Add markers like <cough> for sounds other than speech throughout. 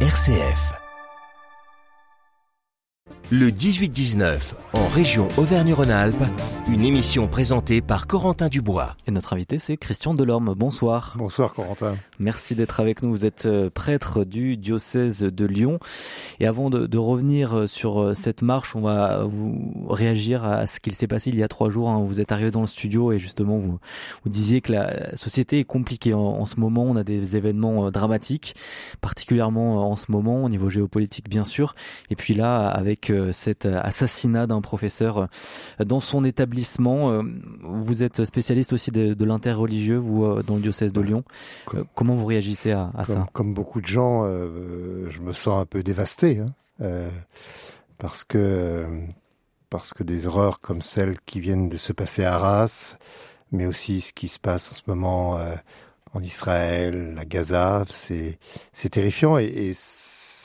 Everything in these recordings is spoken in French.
RCF. Le 18-19, en région Auvergne-Rhône-Alpes, une émission présentée par Corentin Dubois. Et notre invité, c'est Christian Delorme. Bonsoir. Bonsoir, Corentin. Merci d'être avec nous. Vous êtes euh, prêtre du diocèse de Lyon. Et avant de, de revenir euh, sur euh, cette marche, on va vous réagir à ce qu'il s'est passé il y a trois jours. Hein. Vous êtes arrivé dans le studio et justement, vous, vous disiez que la société est compliquée en, en ce moment. On a des événements dramatiques, particulièrement en ce moment, au niveau géopolitique, bien sûr. Et puis là, avec cet assassinat d'un professeur dans son établissement. Vous êtes spécialiste aussi de, de l'interreligieux, vous, dans le diocèse de Lyon. Comment vous réagissez à, à comme, ça Comme beaucoup de gens, euh, je me sens un peu dévasté, hein, euh, parce que parce que des horreurs comme celles qui viennent de se passer à Arras, mais aussi ce qui se passe en ce moment euh, en Israël, à Gaza, c'est c'est terrifiant et,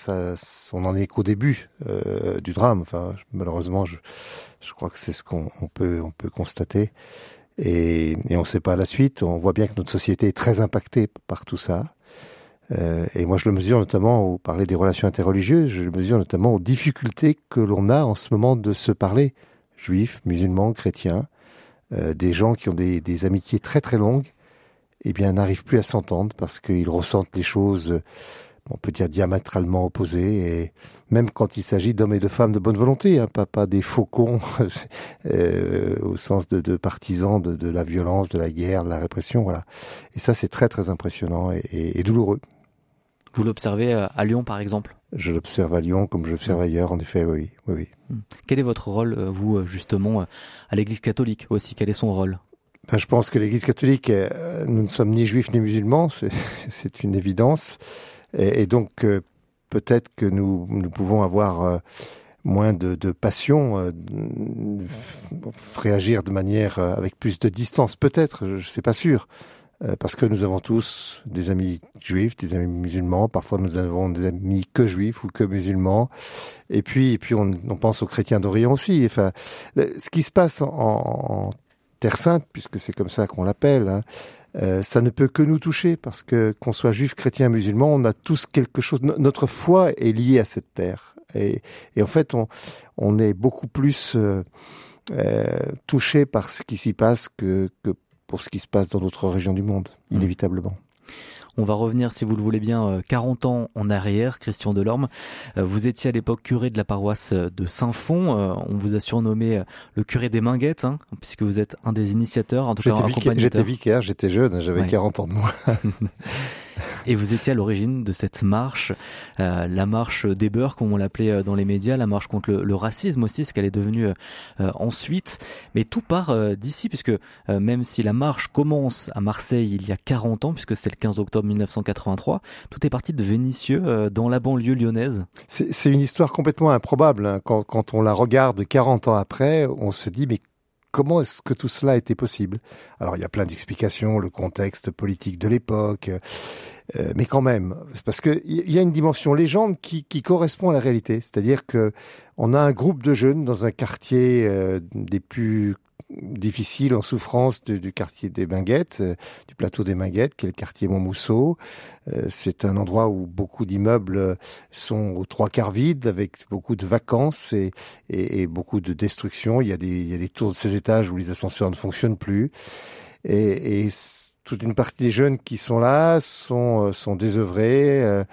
on en est qu'au début euh, du drame. Enfin, malheureusement, je, je crois que c'est ce qu'on on peut on peut constater et, et on ne sait pas la suite. On voit bien que notre société est très impactée par tout ça. Euh, et moi, je le mesure notamment, au parler des relations interreligieuses, je le mesure notamment aux difficultés que l'on a en ce moment de se parler, juifs, musulmans, chrétiens, euh, des gens qui ont des, des, amitiés très très longues, eh bien, n'arrivent plus à s'entendre parce qu'ils ressentent les choses on peut dire diamétralement opposés, et même quand il s'agit d'hommes et de femmes de bonne volonté, hein, pas, pas des faucons <laughs> euh, au sens de, de partisans de, de, la violence, de la guerre, de la répression, voilà. Et ça, c'est très très impressionnant et, et, et douloureux. Vous l'observez à Lyon, par exemple? Je l'observe à Lyon comme je l'observe ailleurs, en effet, oui, oui, oui. Hmm. Quel est votre rôle, vous, justement, à l'Église catholique aussi? Quel est son rôle? Ben, je pense que l'Église catholique, nous ne sommes ni juifs ni musulmans, <laughs> c'est une évidence. Et, et donc, euh, peut-être que nous, nous pouvons avoir euh, moins de, de passion, euh, réagir de manière avec plus de distance, peut-être, je ne sais pas sûr, parce que nous avons tous des amis juifs, des amis musulmans, parfois nous avons des amis que juifs ou que musulmans, et puis, et puis on, on pense aux chrétiens d'Orient aussi. Enfin, ce qui se passe en, en Terre Sainte, puisque c'est comme ça qu'on l'appelle, hein, euh, ça ne peut que nous toucher parce que qu'on soit juif, chrétien, musulman, on a tous quelque chose. notre foi est liée à cette terre et, et en fait, on, on est beaucoup plus euh, euh, touché par ce qui s'y passe que, que pour ce qui se passe dans d'autres régions du monde, mmh. inévitablement. On va revenir, si vous le voulez bien, 40 ans en arrière, Christian Delorme. Vous étiez à l'époque curé de la paroisse de Saint-Fond. On vous a surnommé le curé des Minguettes, hein, puisque vous êtes un des initiateurs, en tout cas un J'étais vicaire, j'étais jeune, j'avais ouais. 40 ans de moi. <laughs> Et vous étiez à l'origine de cette marche, euh, la marche des beurs, comme on l'appelait dans les médias, la marche contre le, racisme aussi, ce qu'elle est devenue euh, ensuite. Mais tout part euh, d'ici, puisque euh, même si la marche commence à Marseille il y a 40 ans, puisque c'était le 15 octobre 1983, tout est parti de Vénissieux, euh, dans la banlieue lyonnaise. C'est une histoire complètement improbable. Hein. Quand, quand on la regarde 40 ans après, on se dit, mais comment est-ce que tout cela était possible? Alors il y a plein d'explications, le contexte politique de l'époque, euh, mais quand même, c'est parce que il y a une dimension légende qui, qui correspond à la réalité, c'est-à-dire que on a un groupe de jeunes dans un quartier euh, des plus difficiles en souffrance du quartier des Minguettes, euh, du plateau des Minguettes, qui est le quartier Montmousseau. Euh, c'est un endroit où beaucoup d'immeubles sont aux trois quarts vides, avec beaucoup de vacances et, et, et, beaucoup de destruction. Il y, a des, il y a des tours de ces étages où les ascenseurs ne fonctionnent plus. Et, et toute une partie des jeunes qui sont là sont, sont désœuvrés, euh,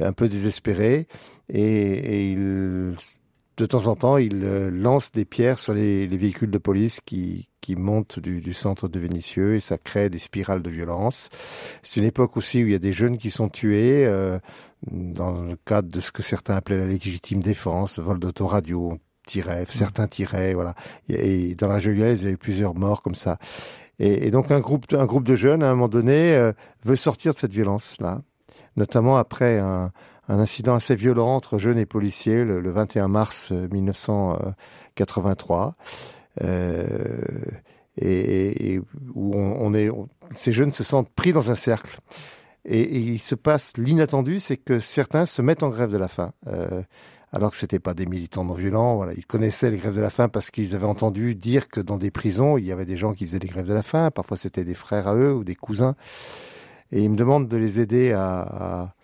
un peu désespérés, et, et ils de temps en temps, il euh, lance des pierres sur les, les véhicules de police qui, qui montent du, centre de Vénissieux et ça crée des spirales de violence. C'est une époque aussi où il y a des jeunes qui sont tués euh, dans le cadre de ce que certains appelaient la légitime défense, vol d'autoradio, tirait, certains tiraient, voilà. Et, dans la région il y a eu plusieurs morts comme ça. Et, et, donc un groupe, un groupe de jeunes, à un moment donné, euh, veut sortir de cette violence-là, notamment après un, un incident assez violent entre jeunes et policiers le, le 21 mars 1983. Euh, et, et, où on, est, ces jeunes se sentent pris dans un cercle. Et, et il se passe l'inattendu, c'est que certains se mettent en grève de la faim. Euh, alors que c'était pas des militants non violents. Voilà, ils connaissaient les grèves de la faim parce qu'ils avaient entendu dire que dans des prisons, il y avait des gens qui faisaient des grèves de la faim. Parfois, c'était des frères à eux ou des cousins. Et ils me demandent de les aider à, à,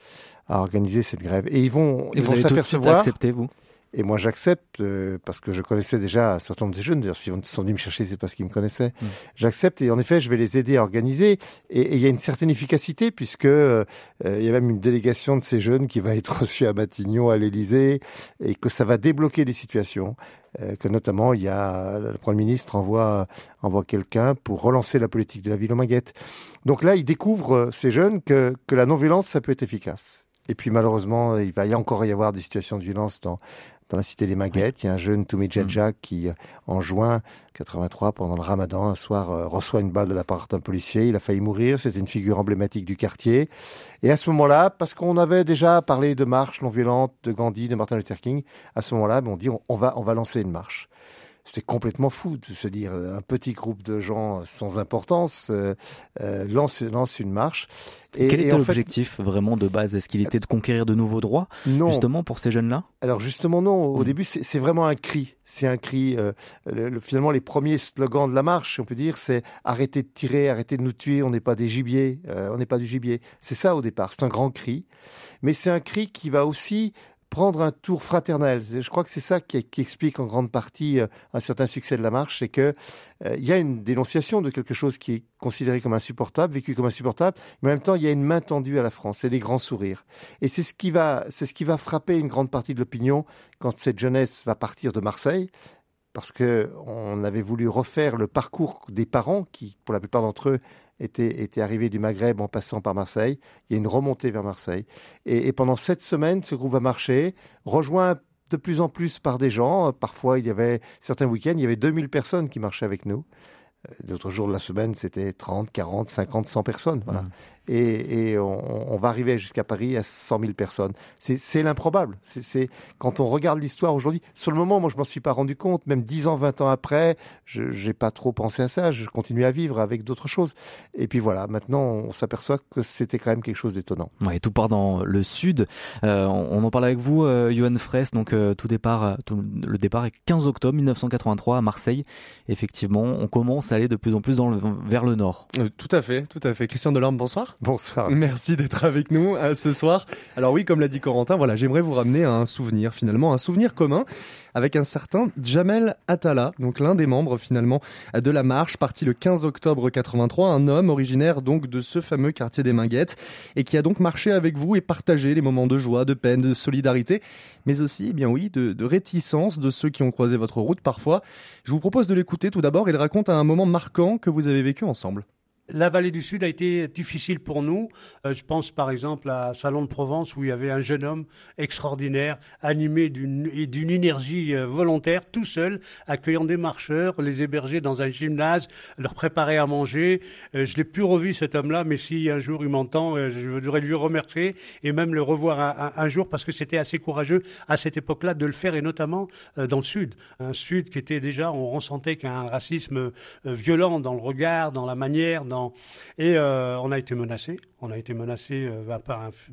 à organiser cette grève. Et ils vont, Et ils vous vont s'apercevoir. accepté, vous? Et moi, j'accepte euh, parce que je connaissais déjà un certain nombre de jeunes. D'ailleurs, s'ils sont venus me chercher, c'est parce qu'ils me connaissaient. Mm. J'accepte et en effet, je vais les aider à organiser. Et il y a une certaine efficacité puisque euh, il y a même une délégation de ces jeunes qui va être <laughs> reçue à Matignon, à l'Élysée, et que ça va débloquer des situations. Euh, que notamment, il y a le Premier ministre envoie envoie quelqu'un pour relancer la politique de la ville aux Maguettes. Donc là, ils découvrent euh, ces jeunes que que la non-violence, ça peut être efficace. Et puis malheureusement, il va y encore y avoir des situations de violence dans dans la cité des Maguettes. Il y a un jeune Toumé Djedja qui, euh, en juin 83, pendant le ramadan, un soir, euh, reçoit une balle de la part d'un policier. Il a failli mourir. C'était une figure emblématique du quartier. Et à ce moment-là, parce qu'on avait déjà parlé de marche non violente, de Gandhi, de Martin Luther King, à ce moment-là, ben, on dit on va, on va lancer une marche. C'est complètement fou de se dire euh, un petit groupe de gens sans importance euh, euh, lance, lance une marche. Et, Quel était fait, l'objectif vraiment de base? Est-ce qu'il était de conquérir de nouveaux droits non, justement pour ces jeunes-là? Alors justement non. Au Mm. début, c'est c'est vraiment un cri. C'est un cri. euh, le- le- finalement, les premiers slogans de la marche, on peut dire, c'est arrêtez de tirer, arrêtez de nous tuer. On n'est pas des gibiers. euh, on n'est pas du gibier. C'est ça au départ. C'est un grand cri, mais c'est un cri qui va aussi prendre un tour fraternel. Je crois que c'est ça qui, explique en grande partie euh, un certain succès de la marche, c'est que euh, il y a une dénonciation de quelque chose qui est considéré comme insupportable, vécu comme insupportable, mais en même temps il y a une main tendue à la France et des grands sourires. Et c'est ce qui va, c'est ce qui va frapper une grande partie de l'opinion quand cette jeunesse va partir de Marseille, parce que on avait voulu refaire le parcours des parents qui, pour la plupart d'entre eux, étaient, étaient arrivés du Maghreb en passant par Marseille. Il y a une remontée vers Marseille. Et, pendant sept semaines, ce groupe va marcher, rejoint de plus en plus par des gens. Parfois, il y avait certains week-ends, il y avait 2000 personnes qui marchaient avec nous. Euh, D'autres jours de la semaine, c'était 30, 40, 50, 100 personnes. Voilà. Mhm. Et, et on, on va arriver jusqu'à Paris à 100 000 personnes. C'est- C'est l'improbable. C'est- C'est quand on regarde l'histoire aujourd'hui. Sur le moment, moi, je m'en suis pas rendu compte. Même 10 ans, 20 ans après, je n'ai pas trop pensé à ça. Je continue à vivre avec d'autres choses. Et puis voilà, maintenant, on s'aperçoit que c'était quand même quelque chose d'étonnant. Ouais, tout part dans le sud. Euh, on, on en parle avec vous, euh, Johan Fraisse. Donc euh, tout départ, euh, tout- le départ est 15 octobre 1983 à Marseille. Effectivement, on commence à aller de plus en plus dans le, vers le nord. Euh, tout à fait, tout à fait. Christian Delorme, bonsoir. Bonsoir. Merci d'être avec nous euh, ce soir. Alors oui, comme l'a dit Corentin, voilà, j'aimerais vous ramener à un souvenir finalement, un souvenir commun avec un certain Jamel Attala, donc l'un des membres finalement de la marche, parti le 15 octobre 83, un homme originaire donc de ce fameux quartier des Minguettes et qui a donc marché avec vous et partagé les moments de joie, de peine, de solidarité, mais aussi, eh bien oui, de, de réticence de ceux qui ont croisé votre route parfois. Je vous propose de l'écouter tout d'abord. Il raconte un moment marquant que vous avez vécu ensemble. La vallée du Sud a été difficile pour nous. Euh, je pense par exemple à Salon de Provence où il y avait un jeune homme extraordinaire, animé d'une énergie euh, volontaire, tout seul, accueillant des marcheurs, les héberger dans un gymnase, leur préparer à manger. Euh, je l'ai plus revu cet homme-là, mais si un jour il m'entend, euh, je voudrais lui remercier et même le revoir un, un- jour parce que c'était assez courageux à cette époque-là de le faire et notamment dans le Sud, un Sud qui était déjà, on ressentait qu'un racisme violent dans le regard, dans la manière, dans et euh, on a été menacé. On a été menacé euh, bah,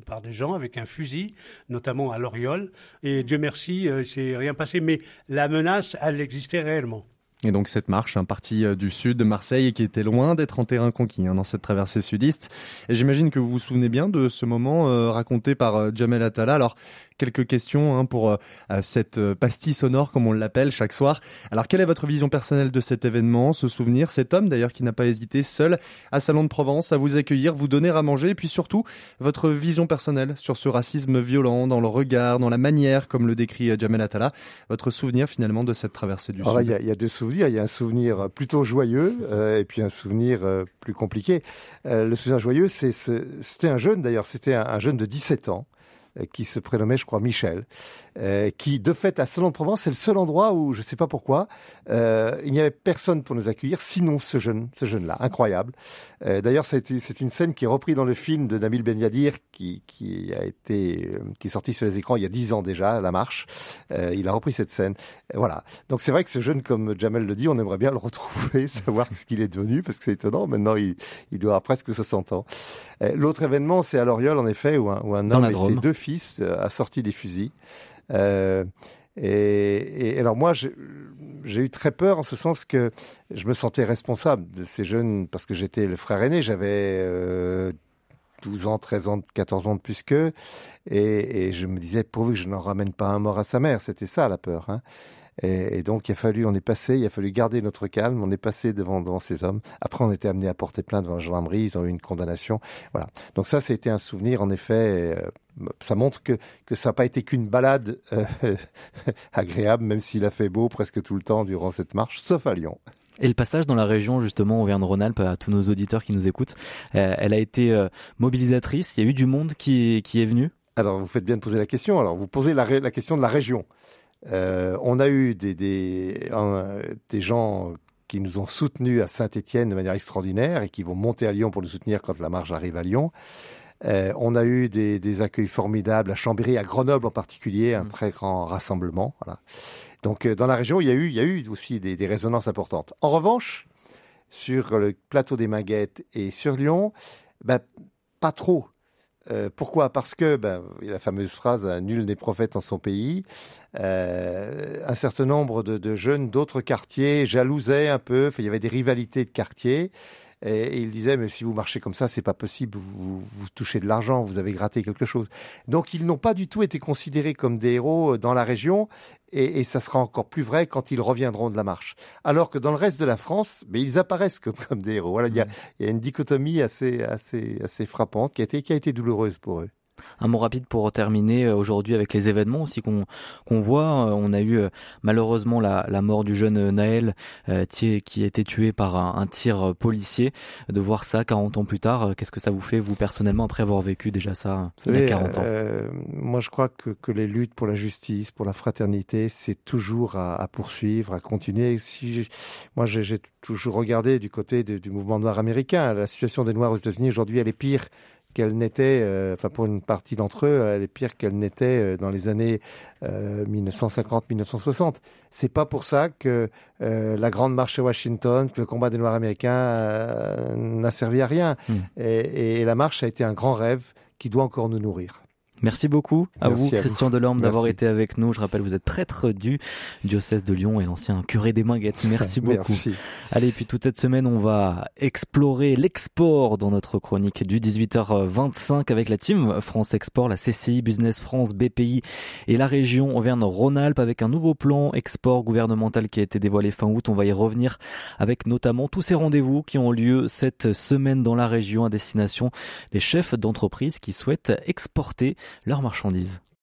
par, des gens avec un fusil, notamment à l'Oriole. Et Dieu merci, euh, c'est rien passé. Mais la menace, elle existait réellement. Et donc cette marche, un parti euh, du sud de Marseille qui était loin d'être en terrain conquis hein, dans cette traversée sudiste. Et j'imagine que vous vous souvenez bien de ce moment raconté par Jamel Attala. Alors quelques questions hein, pour euh, cette euh, pastille sonore comme on l'appelle chaque soir. Alors quelle est votre vision personnelle de cet événement, ce souvenir, cet homme d'ailleurs qui n'a pas hésité seul à Salon de Provence à vous accueillir, vous donner à manger et puis surtout votre vision personnelle sur ce racisme violent dans le regard, dans la manière comme le décrit euh, Jamel Attala, votre souvenir finalement de cette traversée du Alors sud. il y, a, il y a deux souvenirs. Il y a un souvenir plutôt joyeux euh, et puis un souvenir euh, plus compliqué. Le souvenir joyeux, c'est ce- c'était un jeune d'ailleurs, c'était un, un jeune de 17 ans qui se prénommait, je crois, Michel, euh, qui de fait à Salon-de-Provence, c'est le seul endroit où je ne sais pas pourquoi euh, il n'y avait personne pour nous accueillir, sinon ce jeune, ce jeune-là, incroyable. Euh, D'ailleurs, c'est une scène qui est reprise dans le film de Nabil Ben Yadir, qui, qui a été, euh, qui est sorti sur les écrans il y a dix ans déjà, La Marche. Euh, il a repris cette scène. Euh, Voilà. Donc c'est vrai que ce jeune, comme Jamel le dit, on aimerait bien le retrouver, <laughs> savoir ce qu'il est devenu, parce que c'est étonnant. Maintenant, il, il doit avoir presque 60 ans. Euh, L'autre événement, c'est à l'Oriole, en effet, où un, où un homme et ses deux fils euh, a sorti des fusils. Euh, et, alors moi, j'ai eu très peur en ce sens que je me sentais responsable de ces jeunes parce que j'étais le frère aîné. J'avais euh, 12 ans, 13 ans, 14 ans de plus qu'eux. Et, et, je me disais, pourvu que je n'en ramène pas un mort à sa mère. C'était ça la peur. Hein. Et, donc, il a fallu, on est passé, il a fallu garder notre calme, on est passé devant, devant ces hommes. Après, on était amené à porter plainte devant la gendarmerie, ils ont eu une condamnation. Voilà. Donc ça, c'était un souvenir, en effet. Ça montre que, que ça n'a pas été qu'une balade euh, <laughs> agréable, même s'il a fait beau presque tout le temps durant cette marche, sauf à Lyon. Et le passage dans la région, justement, Auvergne-Rhône-Alpes, à tous nos auditeurs qui nous écoutent, euh, elle a été euh, mobilisatrice. Il y a eu du monde qui, qui est venu? Alors, vous faites bien de poser la question. Alors, vous posez la, la question de la région. On a eu des, des, des gens qui nous ont soutenus à Saint-Étienne de manière extraordinaire et qui vont monter à Lyon pour nous soutenir quand la marche arrive à Lyon. Euh, on a eu des, des, accueils formidables à Chambéry, à Grenoble en particulier, un mmh. très grand rassemblement. Voilà. Donc euh, dans la région, il y a eu, il y a eu aussi des, des résonances importantes. En revanche, sur le plateau des Maguettes et sur Lyon, ben, pas trop. Euh, pourquoi? Parce que, ben, il y a la fameuse phrase "nul n'est prophète en son pays". Euh, un certain nombre de, de jeunes d'autres quartiers jalousaient un peu. il y avait des rivalités de quartiers. Et, il disait, mais si vous marchez comme ça, c'est pas possible, vous, vous, touchez de l'argent, vous avez gratté quelque chose. Donc ils n'ont pas du tout été considérés comme des héros euh, dans la région, et, et, ça sera encore plus vrai quand ils reviendront de la marche. Alors que dans le reste de la France, mais ils apparaissent comme, comme des héros. Voilà, il y a, il y a une dichotomie assez, assez, assez frappante qui a été, qui a été douloureuse pour eux. Un mot rapide pour terminer euh, aujourd'hui avec les événements aussi qu'on qu'on voit. Euh, on a eu euh, malheureusement la, la mort du jeune Naël qui a été tué par un, tir policier. De voir ça 40 ans plus tard, qu'est-ce que ça vous fait vous personnellement après avoir vécu déjà ça il y a 40 ans? euh, Moi je crois que, que les luttes pour la justice, pour la fraternité, c'est toujours à, à, poursuivre, à continuer. Si moi j'ai toujours regardé du côté de, du mouvement noir américain. La situation des Noirs aux États-Unis aujourd'hui elle est pire qu'elle n'était, euh, enfin pour une partie d'entre eux, elle est pire qu'elle n'était euh, dans les années euh, 1950-1960. C'est pas pour ça que euh, la grande marche à Washington, que le combat des Noirs américains n'a servi à rien. Mmh. Et, et la marche a été un grand rêve qui doit encore nous nourrir. Merci beaucoup à vous, Christian Delorme, d'avoir été avec nous. Je rappelle, vous êtes prêtre du diocèse de Lyon et l'ancien curé des Minguettes. <laughs> Merci beaucoup. Merci. Allez, puis toute cette semaine, on va explorer l'export dans notre chronique du 18h25 avec la team France Export, la CCI, Business France, BPI et la région Auvergne-Rhône-Alpes avec un nouveau plan export gouvernemental qui a été dévoilé fin août. On va y revenir avec notamment tous ces rendez-vous qui ont lieu cette semaine dans la région à destination des chefs d'entreprise qui souhaitent exporter leurs marchandises.